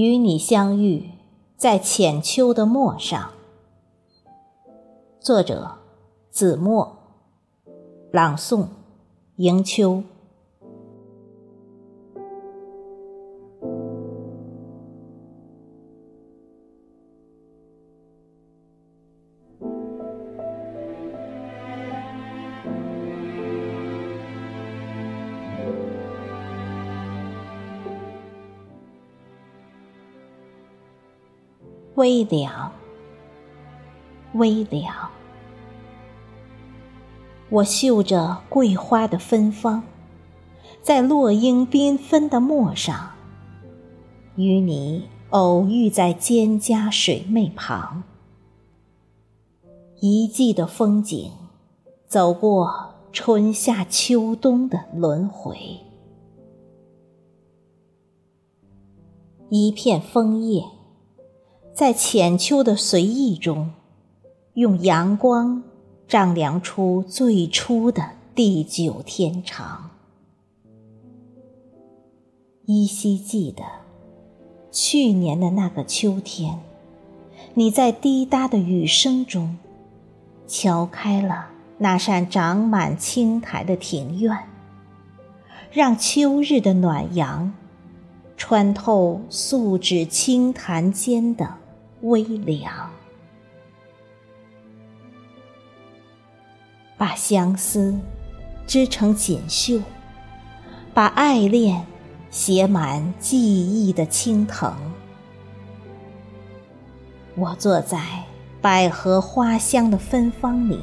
与你相遇在浅秋的陌上。作者：子墨。朗诵：迎秋。微凉，微凉。我嗅着桂花的芬芳，在落英缤纷的陌上，与你偶遇在蒹葭水湄旁。一季的风景，走过春夏秋冬的轮回。一片枫叶。在浅秋的随意中，用阳光丈量出最初的地久天长。依稀记得，去年的那个秋天，你在滴答的雨声中，敲开了那扇长满青苔的庭院，让秋日的暖阳穿透素指青檀间的。微凉，把相思织成锦绣，把爱恋写满记忆的青藤。我坐在百合花香的芬芳里，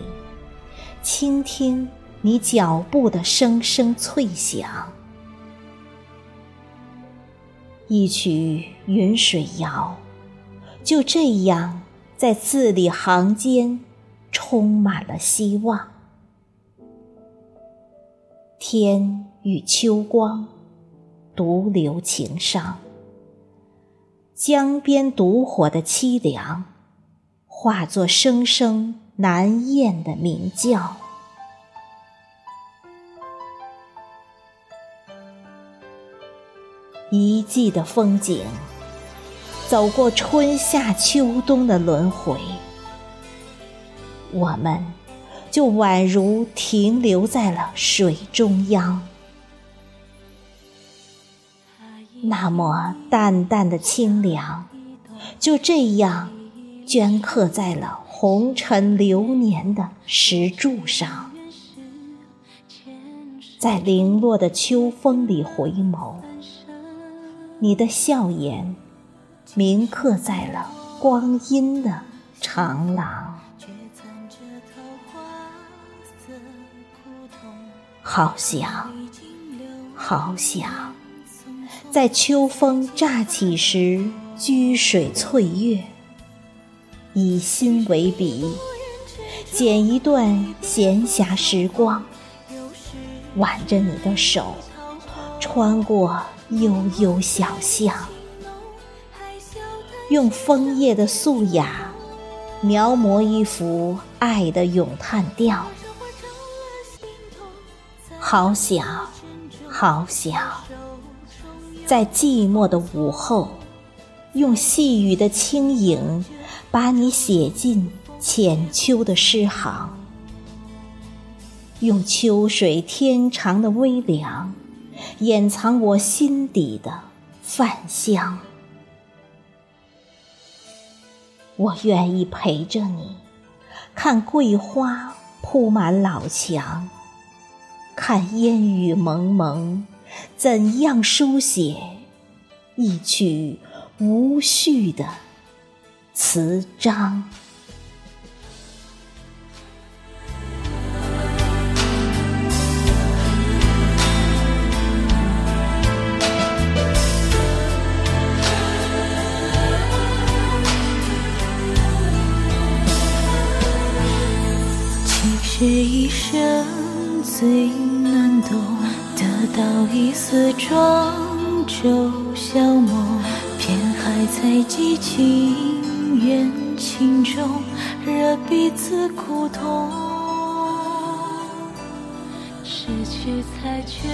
倾听你脚步的声声脆响。一曲云水谣。就这样，在字里行间充满了希望。天与秋光，独留情伤。江边独火的凄凉，化作声声难咽的鸣叫。一季的风景。走过春夏秋冬的轮回，我们就宛如停留在了水中央。那么淡淡的清凉，就这样镌刻在了红尘流年的石柱上。在零落的秋风里回眸，你的笑颜。铭刻在了光阴的长廊，好想，好想，在秋风乍起时，掬水翠月，以心为笔，剪一段闲暇时光，挽着你的手，穿过悠悠小巷。用枫叶的素雅，描摹一幅爱的咏叹调。好想，好想，在寂寞的午后，用细雨的轻盈，把你写进浅秋的诗行。用秋水天长的微凉，掩藏我心底的泛香。我愿意陪着你，看桂花铺满老墙，看烟雨蒙蒙，怎样书写一曲无序的词章。这一生最难懂，得到一丝庄就消磨，偏还在激情缘情中，惹彼此苦痛。失去才觉